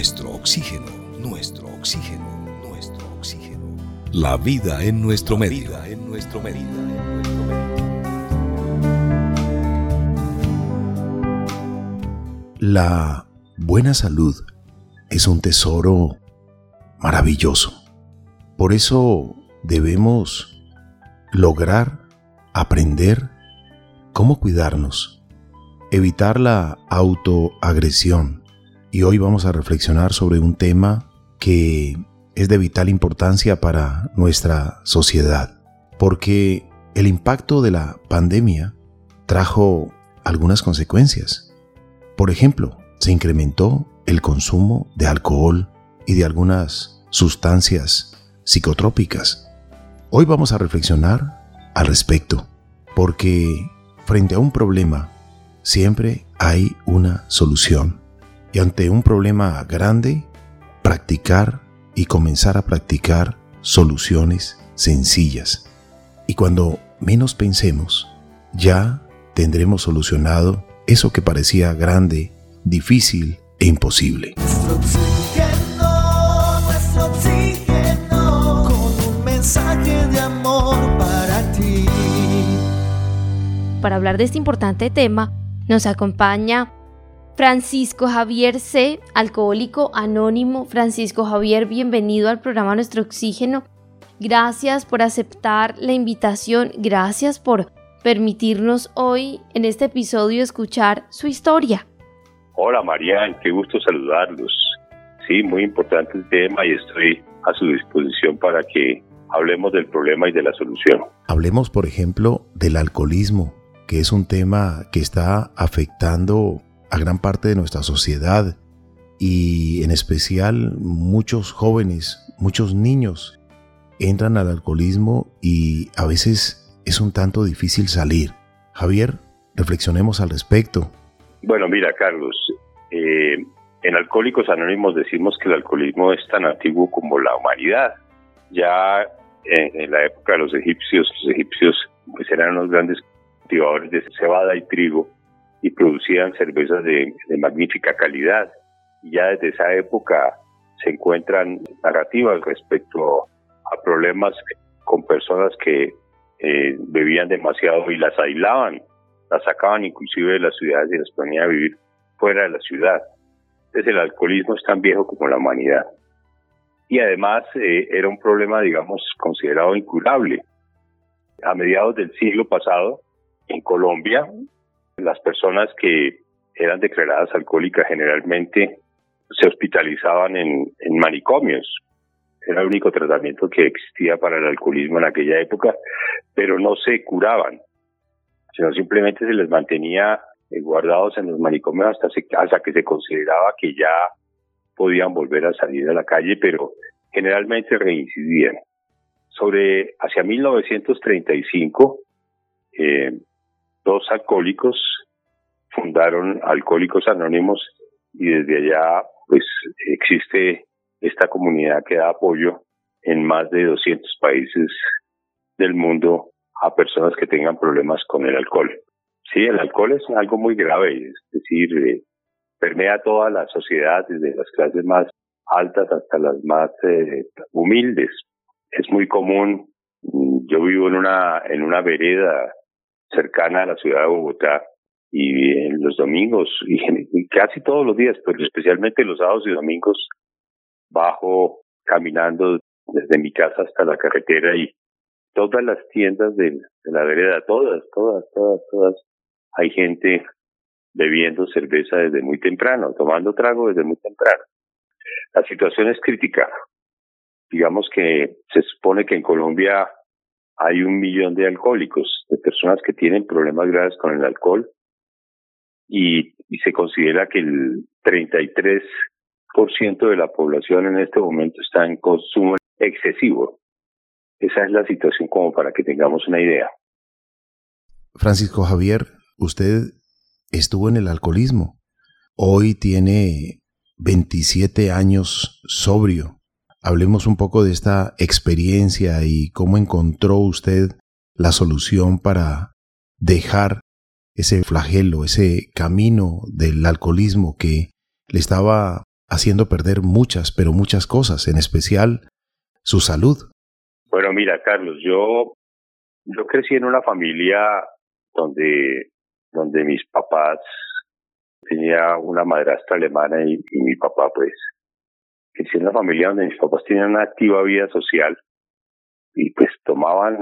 nuestro oxígeno, nuestro oxígeno, nuestro oxígeno. La vida en nuestro medio. en nuestro medio. La buena salud es un tesoro maravilloso. Por eso debemos lograr aprender cómo cuidarnos, evitar la autoagresión. Y hoy vamos a reflexionar sobre un tema que es de vital importancia para nuestra sociedad, porque el impacto de la pandemia trajo algunas consecuencias por ejemplo, se incrementó el consumo de alcohol y de algunas sustancias psicotrópicas. Hoy vamos a reflexionar al respecto, porque frente a un problema siempre hay una solución. Y ante un problema grande, practicar y comenzar a practicar soluciones sencillas. Y cuando menos pensemos, ya tendremos solucionado eso que parecía grande, difícil e imposible. Para hablar de este importante tema, nos acompaña Francisco Javier C., alcohólico anónimo. Francisco Javier, bienvenido al programa Nuestro Oxígeno. Gracias por aceptar la invitación, gracias por permitirnos hoy en este episodio escuchar su historia. Hola Marian, qué gusto saludarlos. Sí, muy importante el tema y estoy a su disposición para que hablemos del problema y de la solución. Hablemos, por ejemplo, del alcoholismo, que es un tema que está afectando a gran parte de nuestra sociedad y en especial muchos jóvenes, muchos niños entran al alcoholismo y a veces es un tanto difícil salir. Javier, reflexionemos al respecto. Bueno, mira, Carlos, eh, en Alcohólicos Anónimos decimos que el alcoholismo es tan antiguo como la humanidad. Ya en, la época de los egipcios, los egipcios pues eran unos grandes cultivadores de cebada y trigo y producían cervezas de, de magnífica calidad. Y ya desde esa época se encuentran narrativas respecto a problemas con personas que eh, bebían demasiado y las aislaban, las sacaban inclusive de las ciudades y las ponían a vivir fuera de la ciudad. Entonces el alcoholismo es tan viejo como la humanidad. Y además eh, era un problema, digamos, considerado incurable. A mediados del siglo pasado, en Colombia, las personas que eran declaradas alcohólicas generalmente se hospitalizaban en, manicomios, era el único tratamiento que existía para el alcoholismo en aquella época, pero no se curaban, sino simplemente se les mantenía eh, guardados en los manicomios hasta, hasta que se consideraba que ya podían volver a salir a la calle, pero generalmente reincidían. Sobre hacia 1935, eh, dos alcohólicos fundaron Alcohólicos Anónimos y desde allá pues existe esta comunidad que da apoyo en más de 200 países del mundo a personas que tengan problemas con el alcohol. Sí, el alcohol es algo muy grave, es decir, eh, permea toda la sociedad, desde las clases más altas hasta las más eh, humildes. Es muy común, mm, yo vivo en una, en una vereda cercana a la ciudad de Bogotá y en los domingos, y casi todos los días, pero especialmente los sábados y domingos, bajo caminando desde mi casa hasta la carretera y todas las tiendas de, la vereda, todas, todas, todas, todas, hay gente bebiendo cerveza desde muy temprano, tomando trago desde muy temprano. La situación es crítica. Digamos que se supone que en Colombia hay un millón de alcohólicos, de personas que tienen problemas graves con el alcohol, y, se considera que el 33 por ciento de la población en este momento está en consumo excesivo. Esa es la situación como para que tengamos una idea. Francisco Javier, usted estuvo en el alcoholismo. Hoy tiene 27 años sobrio. Hablemos un poco de esta experiencia y cómo encontró usted la solución para dejar ese flagelo, ese camino del alcoholismo que le estaba haciendo perder muchas, pero muchas cosas, en especial su salud. Bueno, mira, Carlos, yo, yo crecí en una familia donde, donde mis papás tenía una madrastra alemana y, y mi papá, pues, crecí en una familia donde mis papás tenían una activa vida social y pues tomaban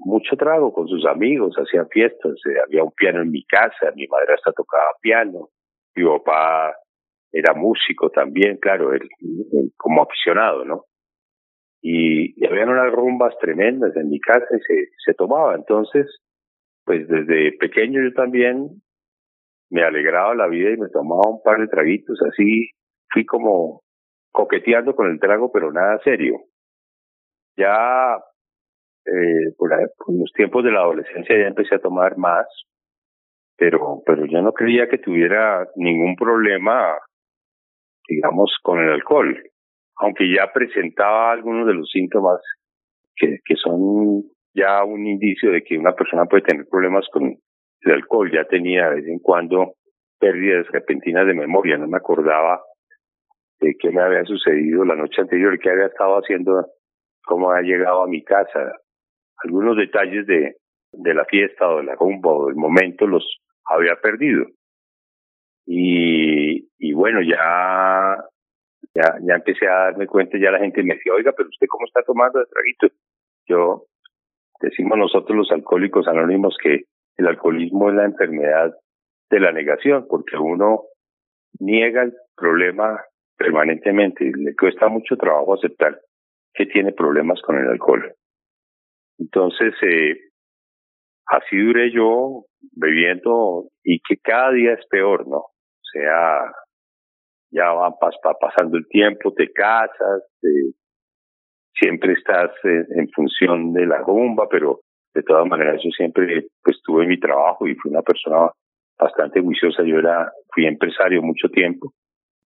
mucho trago con sus amigos, hacían fiestas, eh, había un piano en mi casa, mi madrastra tocaba piano, mi papá era músico también, claro, él, como aficionado, ¿no? Y, y habían unas rumbas tremendas en mi casa y se, se tomaba. Entonces, pues desde pequeño yo también me alegraba la vida y me tomaba un par de traguitos, así fui como coqueteando con el trago, pero nada serio. Ya eh, por, los tiempos de la adolescencia ya empecé a tomar más, pero, pero yo no creía que tuviera ningún problema, digamos, con el alcohol, aunque ya presentaba algunos de los síntomas que, que son ya un indicio de que una persona puede tener problemas con el alcohol. Ya tenía de vez en cuando pérdidas repentinas de memoria, no me acordaba de qué me había sucedido la noche anterior, qué había estado haciendo, cómo había llegado a mi casa. Algunos detalles de, de la fiesta o de la rumba o del momento los había perdido. Y, y bueno, ya, ya, ya empecé a darme cuenta, ya la gente me decía, oiga, pero usted cómo está tomando el traguito. Yo, decimos nosotros los alcohólicos anónimos que el alcoholismo es la enfermedad de la negación, porque uno niega el problema permanentemente. Le cuesta mucho trabajo aceptar que tiene problemas con el alcohol. Entonces, eh, así duré yo bebiendo y que cada día es peor, ¿no? O sea, ya va pasando el tiempo, te casas, siempre estás en, función de la rumba, pero de todas maneras yo siempre pues tuve mi trabajo y fui una persona bastante juiciosa. Yo era, fui empresario mucho tiempo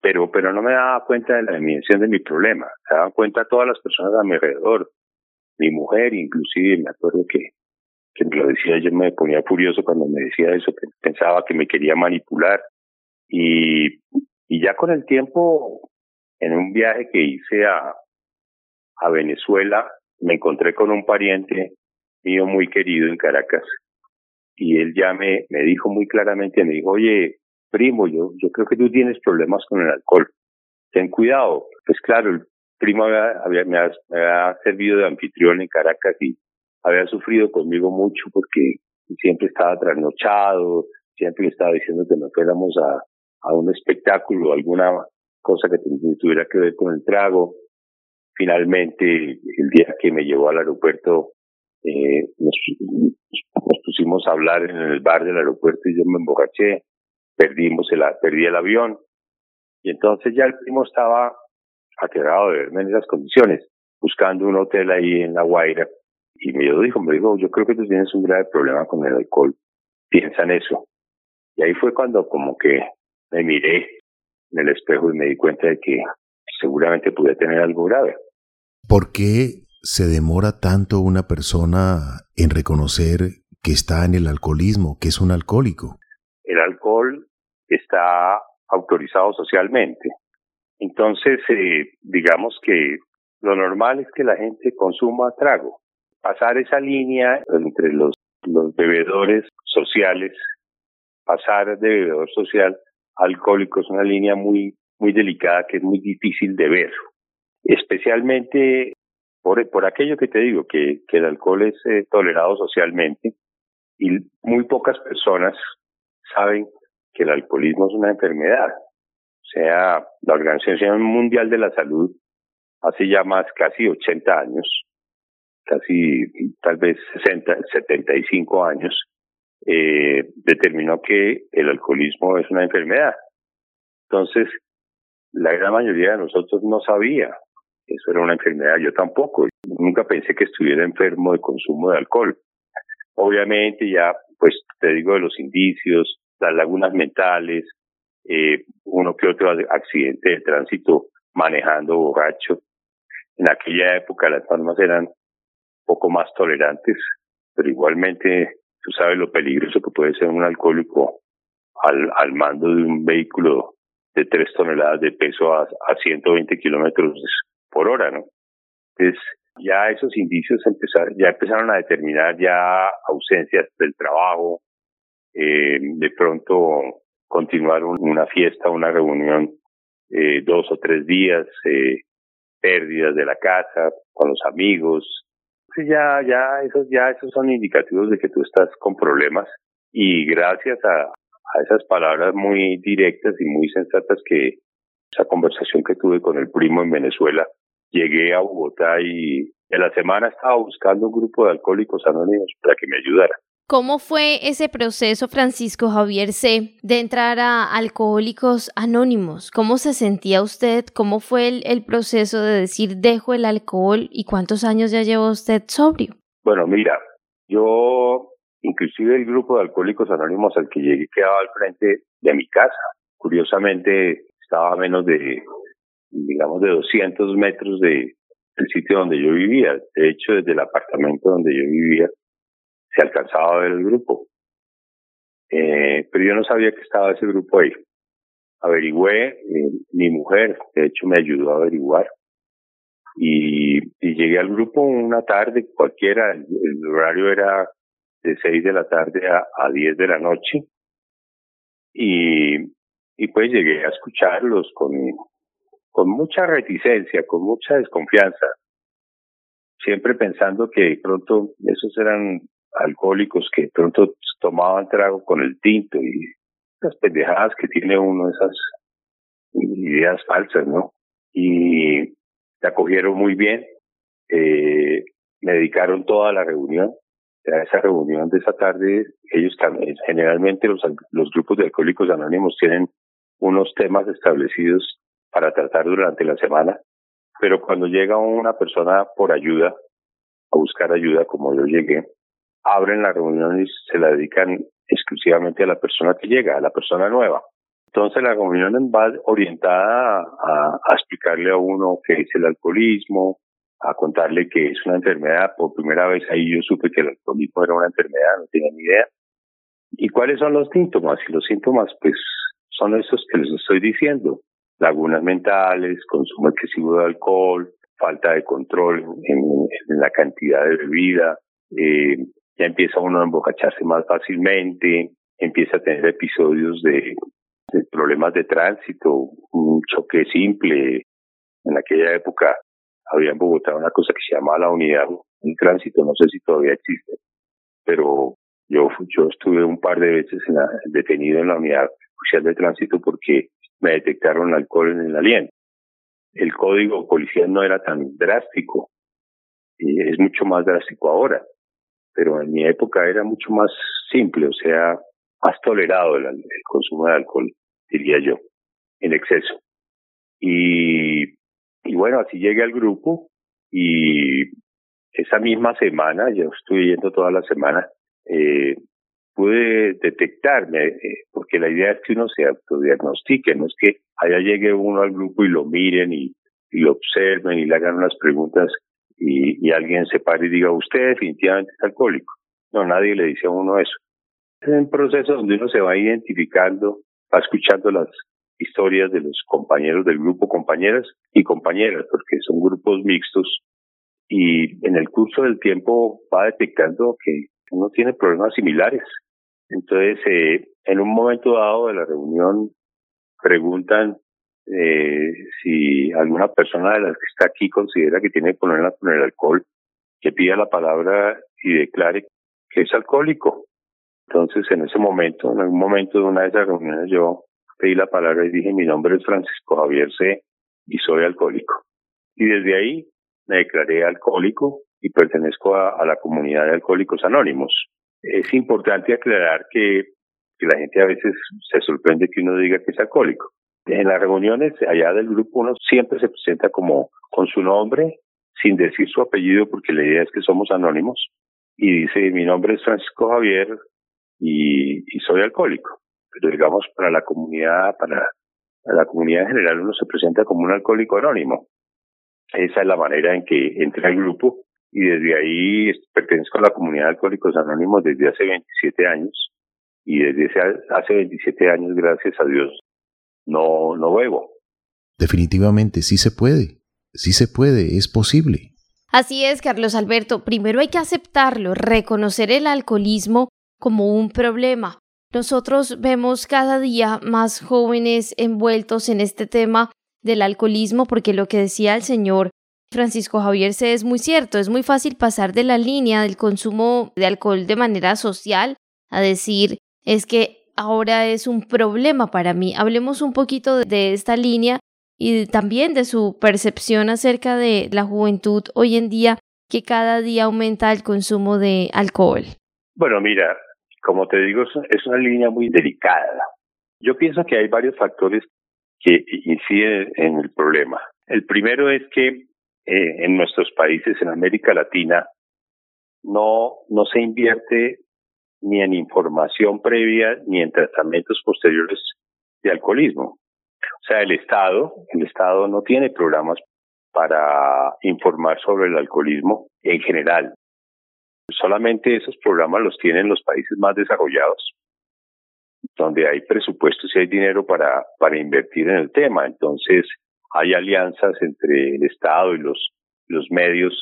pero, pero no me daba cuenta de la dimensión de mi problema. Se daban cuenta todas las personas a mi alrededor, mi mujer inclusive, me acuerdo que, que me lo decía, yo me ponía furioso cuando me decía eso, que pensaba que me quería manipular. Y, y ya con el tiempo, en un viaje que hice a, a Venezuela, me encontré con un pariente mío muy querido en Caracas. Y él ya me, me dijo muy claramente, me dijo, oye, primo, yo, yo creo que tú tienes problemas con el alcohol. Ten cuidado. Pues claro, el primo había, me, había, servido de anfitrión en Caracas y había sufrido conmigo mucho porque siempre estaba trasnochado, siempre estaba diciendo que nos fuéramos a, un espectáculo, alguna cosa que tuviera que ver con el trago. Finalmente, el día que me llevó al aeropuerto, eh, nos, nos pusimos a hablar en el bar del aeropuerto y yo me emborraché perdimos el, perdí el avión. Y entonces ya el primo estaba aterrado de verme en esas condiciones, buscando un hotel ahí en La Guaira. Y me dijo, me dijo, yo creo que tú tienes un grave problema con el alcohol. Piensa en eso. Y ahí fue cuando como que me miré en el espejo y me di cuenta de que seguramente pude tener algo grave. ¿Por qué se demora tanto una persona en reconocer que está en el alcoholismo, que es un alcohólico? El alcohol está autorizado socialmente. Entonces, eh, digamos que lo normal es que la gente consuma trago. Pasar esa línea entre los, bebedores sociales, pasar de bebedor social alcohólico es una línea muy, muy delicada que es muy difícil de ver. Especialmente por, por aquello que te digo, que, que el alcohol es eh, tolerado socialmente y muy pocas personas saben que el alcoholismo es una enfermedad. O sea, la Organización Mundial de la Salud hace ya más casi 80 años, casi tal vez 60, 75 años, eh, determinó que el alcoholismo es una enfermedad. Entonces, la gran mayoría de nosotros no sabía que eso era una enfermedad, yo tampoco, nunca pensé que estuviera enfermo de consumo de alcohol. Obviamente ya, pues te digo de los indicios, las lagunas mentales, eh, uno que otro accidente de tránsito manejando borracho. En aquella época las normas eran poco más tolerantes, pero igualmente tú sabes lo peligroso que puede ser un alcohólico al, al mando de un vehículo de 3 toneladas de peso a, a 120 kilómetros por hora, ¿no? Entonces, ya esos indicios empezaron, ya empezaron a determinar ya ausencias del trabajo, eh, de pronto continuar una fiesta, una reunión eh, dos o tres días, eh, pérdidas de la casa con los amigos. ya, ya, esos, ya esos son indicativos de que tú estás con problemas y gracias a, a esas palabras muy directas y muy sensatas que esa conversación que tuve con el primo en Venezuela, llegué a Bogotá y en la semana estaba buscando un grupo de alcohólicos anónimos para que me ayudara. ¿Cómo fue ese proceso, Francisco Javier C., de entrar a Alcohólicos Anónimos? ¿Cómo se sentía usted? ¿Cómo fue el, proceso de decir dejo el alcohol y cuántos años ya lleva usted sobrio? Bueno, mira, yo, inclusive el grupo de Alcohólicos Anónimos al que llegué quedaba al frente de mi casa. Curiosamente, estaba a menos de, digamos, de 200 metros de, del sitio donde yo vivía. De hecho, desde el apartamento donde yo vivía, se alcanzaba a ver el grupo. Eh, pero yo no sabía que estaba ese grupo ahí. Averigüé, mi mujer, de hecho, me ayudó a averiguar. Y, llegué al grupo una tarde cualquiera, el, horario era de 6 de la tarde a, a 10 de la noche. Y, pues llegué a escucharlos con, con mucha reticencia, con mucha desconfianza, siempre pensando que pronto esos eran alcohólicos que pronto tomaban trago con el tinto y las pendejadas que tiene uno, esas ideas falsas, ¿no? Y te acogieron muy bien, eh, me dedicaron toda la reunión, a esa reunión de esa tarde, ellos generalmente los, los grupos de alcohólicos anónimos tienen unos temas establecidos para tratar durante la semana, pero cuando llega una persona por ayuda, a buscar ayuda como yo llegué, abren la reunión y se la dedican exclusivamente a la persona que llega, a la persona nueva. Entonces la reunión va orientada a, a, explicarle a uno qué es el alcoholismo, a contarle que es una enfermedad. Por primera vez ahí yo supe que el alcoholismo era una enfermedad, no tenía ni idea. ¿Y cuáles son los síntomas? Y los síntomas, pues, son esos que les estoy diciendo. Lagunas mentales, consumo excesivo de alcohol, falta de control en, en la cantidad de bebida, eh, ya empieza uno a embocacharse más fácilmente, empieza a tener episodios de, problemas de tránsito, un choque simple. En aquella época había en Bogotá una cosa que se llamaba la unidad de tránsito, no sé si todavía existe, pero yo, yo estuve un par de veces en detenido en la unidad oficial de tránsito porque me detectaron alcohol en el aliento. El código policial no era tan drástico, y es mucho más drástico ahora pero en mi época era mucho más simple, o sea, más tolerado el, consumo de alcohol, diría yo, en exceso. Y, y bueno, así llegué al grupo y esa misma semana, yo estuve yendo toda la semana, eh, pude detectarme, eh, porque la idea es que uno se autodiagnostique, no es que allá llegue uno al grupo y lo miren y, y lo observen y le hagan unas preguntas y, y alguien se pare y diga, usted definitivamente es alcohólico. No, nadie le dice a uno eso. Es un proceso donde uno se va identificando, va escuchando las historias de los compañeros del grupo, compañeras y compañeras, porque son grupos mixtos, y en el curso del tiempo va detectando que uno tiene problemas similares. Entonces, eh, en un momento dado de la reunión, preguntan eh, si alguna persona de las que está aquí considera que tiene problemas con el alcohol, que pida la palabra y declare que es alcohólico. Entonces, en ese momento, en algún momento de una de esas reuniones, yo pedí la palabra y dije, mi nombre es Francisco Javier C. y soy alcohólico. Y desde ahí me declaré alcohólico y pertenezco a, la comunidad de alcohólicos anónimos. Es importante aclarar que la gente a veces se sorprende que uno diga que es alcohólico. En las reuniones allá del grupo uno siempre se presenta como con su nombre, sin decir su apellido, porque la idea es que somos anónimos, y dice, mi nombre es Francisco Javier y, y soy alcohólico. Pero digamos, para la comunidad, para, la comunidad en general, uno se presenta como un alcohólico anónimo. Esa es la manera en que entra el grupo y desde ahí pertenezco a la comunidad de alcohólicos anónimos desde hace 27 años y desde hace 27 años, gracias a Dios, no, no bebo. Definitivamente, sí se puede, sí se puede, es posible. Así es, Carlos Alberto. Primero hay que aceptarlo, reconocer el alcoholismo como un problema. Nosotros vemos cada día más jóvenes envueltos en este tema del alcoholismo porque lo que decía el señor Francisco Javier se es muy cierto, es muy fácil pasar de la línea del consumo de alcohol de manera social a decir es que ahora es un problema para mí. Hablemos un poquito de esta línea y también de su percepción acerca de la juventud hoy en día que cada día aumenta el consumo de alcohol? Bueno, mira, como te digo, es una línea muy delicada. Yo pienso que hay varios factores que inciden en el problema. El primero es que eh, en nuestros países, en América Latina, no, no se invierte ni en información previa ni en tratamientos posteriores de alcoholismo. O sea, el Estado, el Estado no tiene programas para informar sobre el alcoholismo en general. Solamente esos programas los tienen los países más desarrollados, donde hay presupuestos y hay dinero para, para invertir en el tema. Entonces, hay alianzas entre el Estado y los, los medios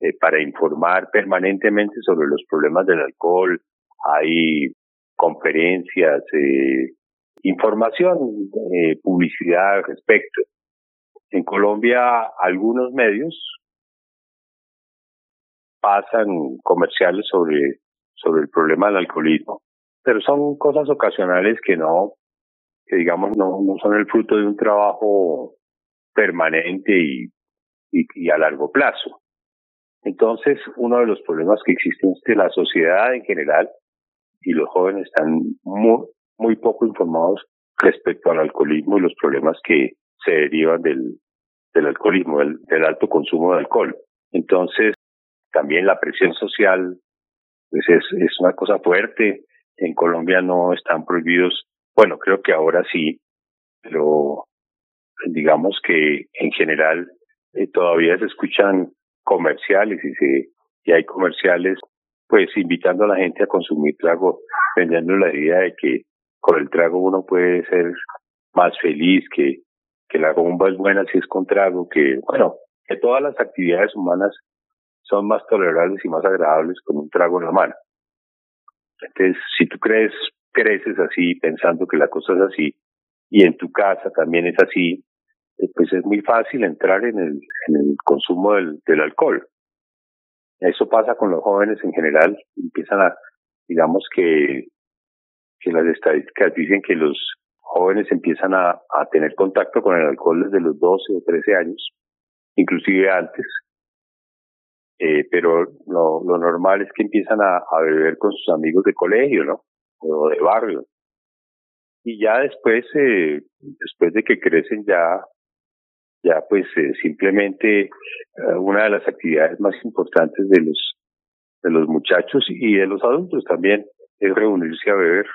eh, para informar permanentemente sobre los problemas del alcohol. Hay conferencias, eh, información, eh, publicidad al respecto. En Colombia, algunos medios pasan comerciales sobre, sobre el problema del alcoholismo, pero son cosas ocasionales que no, que digamos no, no son el fruto de un trabajo permanente y, y, a largo plazo. Entonces, uno de los problemas que existen es que la sociedad en general y los jóvenes están muy, muy poco informados respecto al alcoholismo y los problemas que se derivan del, del alcoholismo, del, alto consumo de alcohol. Entonces, también la presión social pues es, es una cosa fuerte. En Colombia no están prohibidos, bueno, creo que ahora sí, pero digamos que en general eh, todavía se escuchan comerciales y se y hay comerciales pues invitando a la gente a consumir trago, vendiendo la idea de que con el trago uno puede ser más feliz, que, que la bomba es buena si es con trago, que, bueno, que todas las actividades humanas son más tolerables y más agradables con un trago en la mano. Entonces, si tú crees, creces así, pensando que la cosa es así, y en tu casa también es así, eh, pues es muy fácil entrar en el, consumo del alcohol. Eso pasa con los jóvenes en general, empiezan a, digamos que que las estadísticas dicen que los jóvenes empiezan a, tener contacto con el alcohol desde los 12 o 13 años, inclusive antes. Eh, pero lo, lo normal es que empiezan a, a beber con sus amigos de colegio, ¿no? O de barrio. Y ya después, eh, después de que crecen ya, ya pues eh, simplemente eh, una de las actividades más importantes de los, de los muchachos y de los adultos también es reunirse a beber.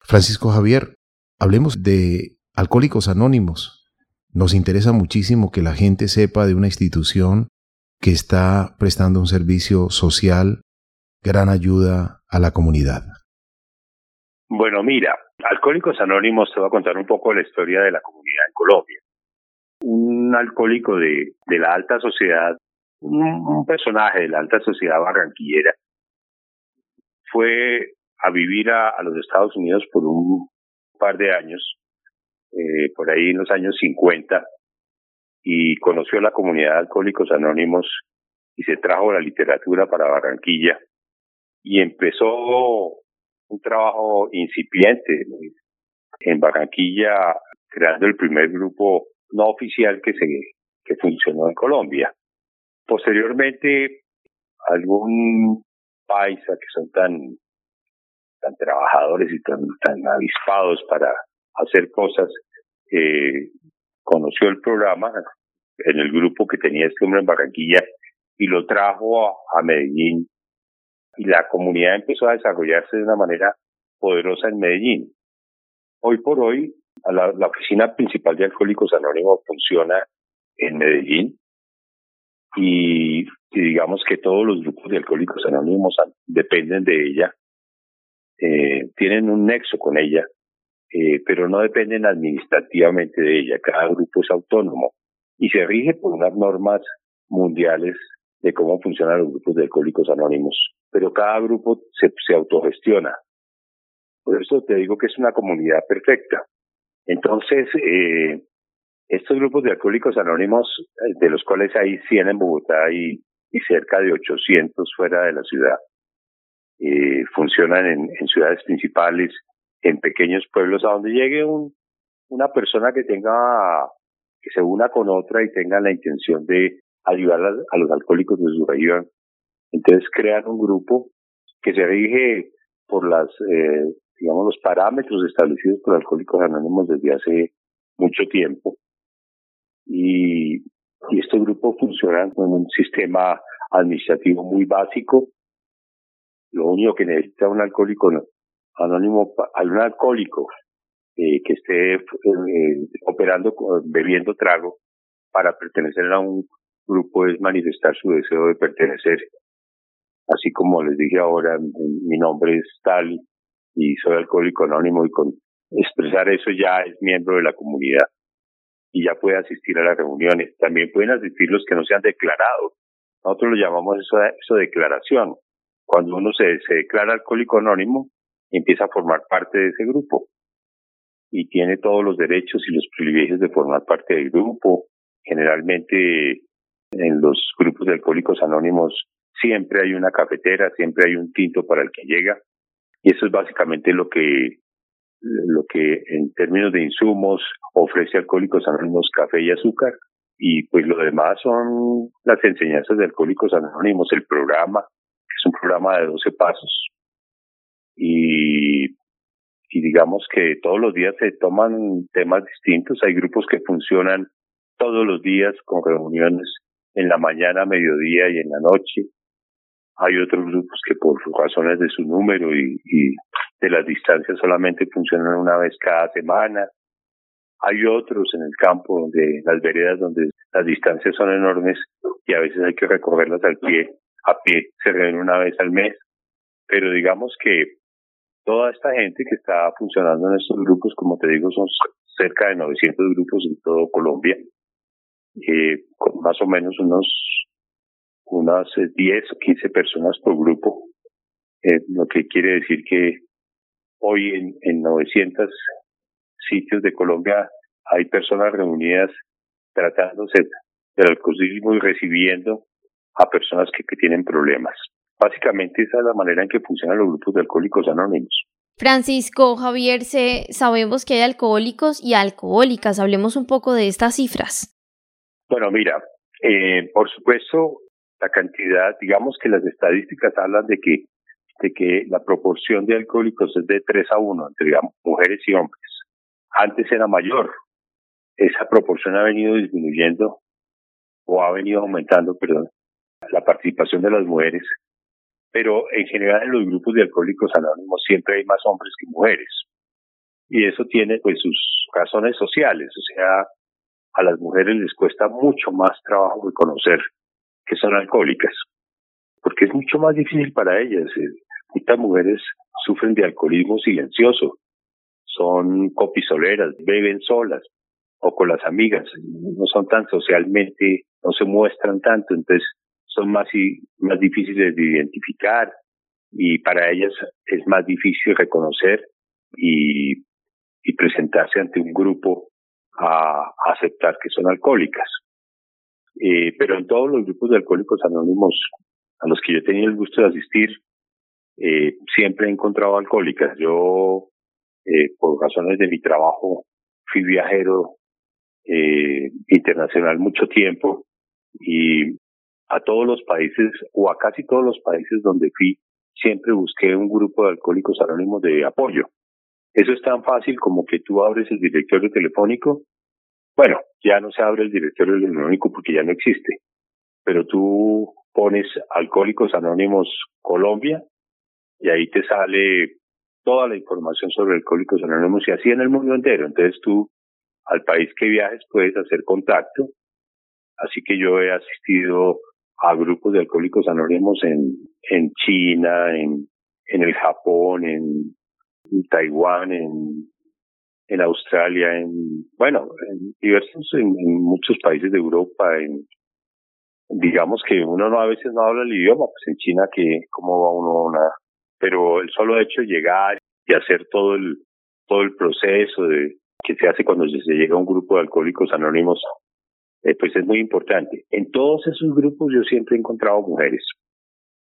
Francisco Javier, hablemos de Alcohólicos Anónimos. Nos interesa muchísimo que la gente sepa de una institución que está prestando un servicio social, gran ayuda a la comunidad. Bueno, mira, Alcohólicos Anónimos te va a contar un poco la historia de la comunidad en Colombia. Un alcohólico de, de la alta sociedad, un personaje de la alta sociedad barranquillera, fue a vivir a, a, los Estados Unidos por un par de años, eh, por ahí en los años 50, y conoció la comunidad de Alcohólicos Anónimos y se trajo la literatura para Barranquilla y empezó un trabajo incipiente en Barranquilla creando el primer grupo no oficial que se que funcionó en Colombia. Posteriormente algún paisa que son tan tan trabajadores y tan, tan avispados para hacer cosas, eh, conoció el programa en el grupo que tenía este hombre en Barranquilla y lo trajo a, Medellín y la comunidad empezó a desarrollarse de una manera poderosa en Medellín. Hoy por hoy, la, la oficina principal de Alcohólicos Anónimos funciona en Medellín y, y, digamos que todos los grupos de Alcohólicos Anónimos dependen de ella eh, tienen un nexo con ella eh, pero no dependen administrativamente de ella. Cada grupo es autónomo y se rige por unas normas mundiales de cómo funcionan los grupos de alcohólicos anónimos. Pero cada grupo se, se autogestiona. Por eso te digo que es una comunidad perfecta. Entonces, eh, estos grupos de alcohólicos anónimos, eh, de los cuales hay 100 en Bogotá y, y cerca de 800 fuera de la ciudad, eh, funcionan en, en, ciudades principales, en pequeños pueblos, a donde llegue un, una persona que tenga, que se una con otra y tenga la intención de ayudar a, los alcohólicos de su región. Entonces crean un grupo que se rige por las, eh, digamos, los parámetros establecidos por Alcohólicos Anónimos desde hace mucho tiempo y, y estos grupos funcionan con un sistema administrativo muy básico. Lo único que necesita un alcohólico anónimo, un alcohólico eh, que esté eh, operando, bebiendo trago para pertenecer a un grupo es manifestar su deseo de pertenecer. Así como les dije ahora, mi nombre es tal y soy alcohólico anónimo y con expresar eso ya es miembro de la comunidad y ya puede asistir a las reuniones. También pueden asistir los que no se han declarado. Nosotros lo llamamos eso, eso declaración. Cuando uno se, se declara alcohólico anónimo, empieza a formar parte de ese grupo y tiene todos los derechos y los privilegios de formar parte del grupo. Generalmente en los grupos de alcohólicos anónimos siempre hay una cafetera, siempre hay un tinto para el que llega. Y eso es básicamente lo que lo que en términos de insumos ofrece Alcohólicos Anónimos café y azúcar. Y pues lo demás son las enseñanzas de Alcohólicos Anónimos, el programa, que es un programa de 12 pasos. Y, y digamos que todos los días se toman temas distintos, hay grupos que funcionan todos los días con reuniones en la mañana, mediodía y en la noche, hay otros grupos que por razones de su número y, de las distancias solamente funcionan una vez cada semana. Hay otros en el campo, donde las veredas donde las distancias son enormes y a veces hay que recorrerlas al pie, a pie, se reúnen una vez al mes. Pero digamos que toda esta gente que está funcionando en estos grupos, como te digo, son cerca de 900 grupos en todo Colombia, eh, con más o menos unos unas 10 o 15 personas por grupo, eh, lo que quiere decir que hoy en, en 900 sitios de Colombia hay personas reunidas tratándose del alcoholismo y recibiendo a personas que, que tienen problemas. Básicamente esa es la manera en que funcionan los grupos de alcohólicos anónimos. Francisco, Javier, se, sabemos que hay alcohólicos y alcohólicas. Hablemos un poco de estas cifras. Bueno, mira, eh, por supuesto, la cantidad, digamos que las estadísticas hablan de que de que la proporción de alcohólicos es de 3 a 1 entre mujeres y hombres. Antes era mayor. Esa proporción ha venido disminuyendo o ha venido aumentando, perdón, la participación de las mujeres. Pero en general en los grupos de alcohólicos anónimos siempre hay más hombres que mujeres. Y eso tiene pues sus razones sociales, o sea, a las mujeres les cuesta mucho más trabajo reconocer que son alcohólicas, porque es mucho más difícil para ellas. Eh, muchas mujeres sufren de alcoholismo silencioso, son copisoleras, beben solas o con las amigas, no son tan socialmente, no se muestran tanto, entonces son más, y, más difíciles de identificar y para ellas es más difícil reconocer y, y presentarse ante un grupo a aceptar que son alcohólicas. Eh, pero en todos los grupos de alcohólicos anónimos a los que yo tenía el gusto de asistir, eh, siempre he encontrado alcohólicas. Yo, eh, por razones de mi trabajo, fui viajero eh, internacional mucho tiempo y a todos los países o a casi todos los países donde fui, siempre busqué un grupo de alcohólicos anónimos de apoyo. Eso es tan fácil como que tú abres el directorio telefónico bueno, ya no se abre el directorio telefónico porque ya no existe, pero tú pones Alcohólicos Anónimos Colombia y ahí te sale toda la información sobre Alcohólicos Anónimos y así en el mundo entero. Entonces tú al país que viajes puedes hacer contacto. Así que yo he asistido a grupos de Alcohólicos Anónimos en, en China, en, en el Japón, en Taiwán, en en Australia, en, bueno, en diversos, en, muchos países de Europa, en, digamos que uno no a veces no habla el idioma, pues en China que cómo va uno a una, pero el solo hecho de llegar y hacer todo el, todo el proceso de, que se hace cuando se llega a un grupo de alcohólicos anónimos, eh, pues es muy importante. En todos esos grupos yo siempre he encontrado mujeres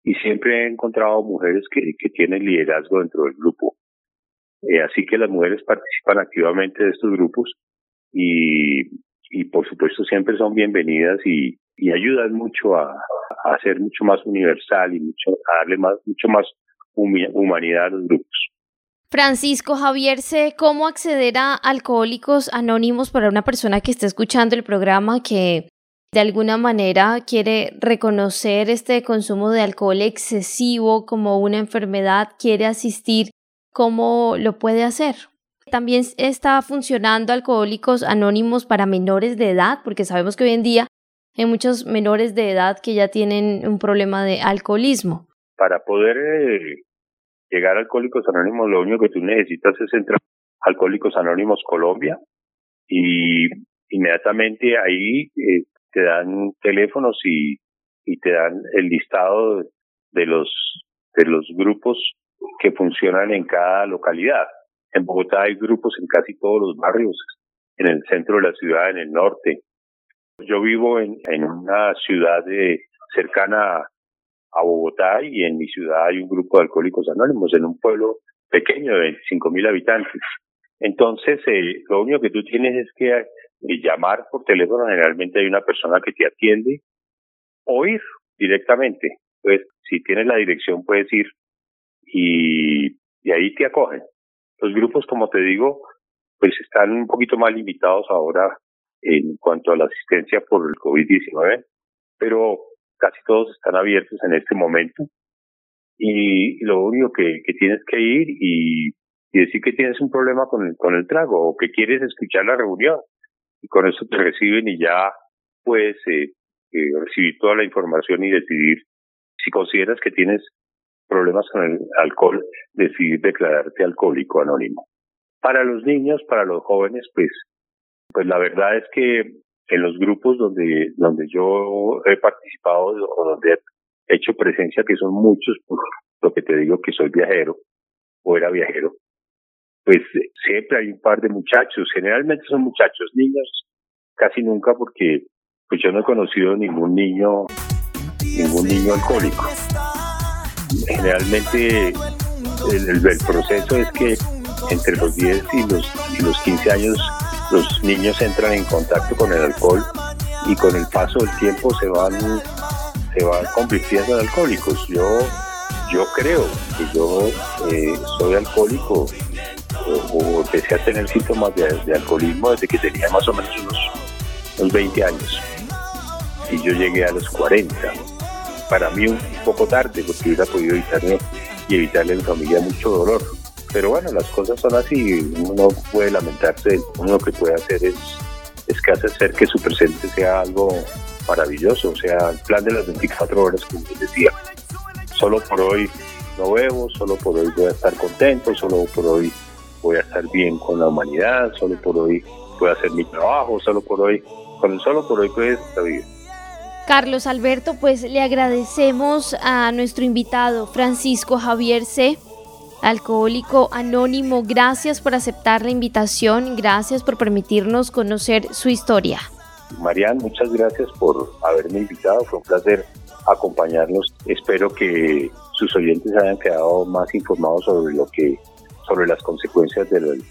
y siempre he encontrado mujeres que, que tienen liderazgo dentro del grupo. Eh, así que las mujeres participan activamente de estos grupos y, por supuesto siempre son bienvenidas y, ayudan mucho a, a hacer mucho más universal y mucho, a darle más, mucho más humanidad a los grupos. Francisco Javier, sé cómo acceder a Alcohólicos Anónimos para una persona que esté escuchando el programa que de alguna manera quiere reconocer este consumo de alcohol excesivo como una enfermedad, quiere asistir, ¿cómo lo puede hacer? También está funcionando Alcohólicos Anónimos para menores de edad, porque sabemos que hoy en día hay muchos menores de edad que ya tienen un problema de alcoholismo. Para poder eh, llegar a Alcohólicos Anónimos, lo único que tú necesitas es entrar a Alcohólicos Anónimos Colombia y inmediatamente ahí eh, te dan teléfonos y, y te dan el listado de los de los grupos que funcionan en cada localidad. En Bogotá hay grupos en casi todos los barrios, en el centro de la ciudad, en el norte. Yo vivo en, una ciudad de, cercana a Bogotá y en mi ciudad hay un grupo de alcohólicos anónimos en un pueblo pequeño de 25 mil habitantes. Entonces, eh, lo único que tú tienes es que eh, llamar por teléfono, generalmente hay una persona que te atiende, o ir directamente. Pues, si tienes la dirección, puedes ir y, y ahí te acogen. Los grupos, como te digo, pues están un poquito más limitados ahora en cuanto a la asistencia por el COVID-19, pero casi todos están abiertos en este momento. Y lo único que, que tienes que ir y, decir que tienes un problema con el, con el trago o que quieres escuchar la reunión. Y con eso te reciben y ya puedes eh, eh, recibir toda la información y decidir si consideras que tienes problemas con el alcohol, decidir declararte alcohólico anónimo. Para los niños, para los jóvenes, pues, pues la verdad es que en los grupos donde, donde yo he participado o donde he hecho presencia, que son muchos, por lo que te digo que soy viajero o era viajero, pues siempre hay un par de muchachos, generalmente son muchachos, niños casi nunca porque pues yo no he conocido ningún niño, ningún niño alcohólico. Generalmente el, proceso es que entre los 10 y los, y los 15 años los niños entran en contacto con el alcohol y con el paso del tiempo se van se van convirtiendo en alcohólicos. Yo yo creo que yo eh, soy alcohólico o, empecé a tener síntomas de, alcoholismo desde que tenía más o menos unos, unos 20 años y yo llegué a los 40. Para mí un poco tarde porque hubiera podido evitarme y evitarle a mi familia mucho dolor pero bueno, las cosas son así, uno no puede lamentarse, uno lo que puede hacer es, es que hacer que su presente sea algo maravilloso, o sea, el plan de las 24 horas, como les decía. Solo por hoy no bebo, solo por hoy voy a estar contento, solo por hoy voy a estar bien con la humanidad, solo por hoy voy a hacer mi trabajo, solo por hoy, con solo por hoy puedes estar bien. Carlos Alberto, pues le agradecemos a nuestro invitado Francisco Javier C Alcohólico Anónimo, gracias por aceptar la invitación, gracias por permitirnos conocer su historia. Marian, muchas gracias por haberme invitado, fue un placer acompañarnos. Espero que sus oyentes hayan quedado más informados sobre lo que, sobre las consecuencias del,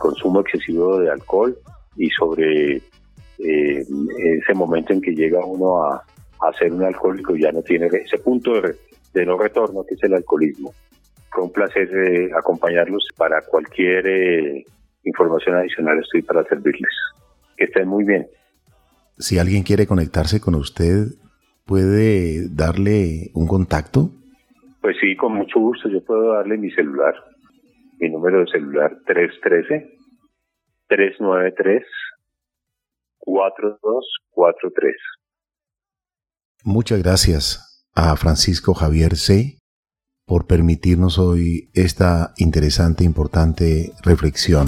consumo excesivo de alcohol y sobre eh, ese momento en que llega uno a, ser un alcohólico ya no tiene ese punto de no retorno que es el alcoholismo. Fue un placer eh, acompañarlos. Para cualquier eh, información adicional estoy para servirles. Que estén muy bien. Si alguien quiere conectarse con usted, ¿puede darle un contacto? Pues sí, con mucho gusto. Yo puedo darle mi celular. Mi número de celular 313 393 4243. Muchas gracias a Francisco Javier C por permitirnos hoy esta interesante, importante reflexión.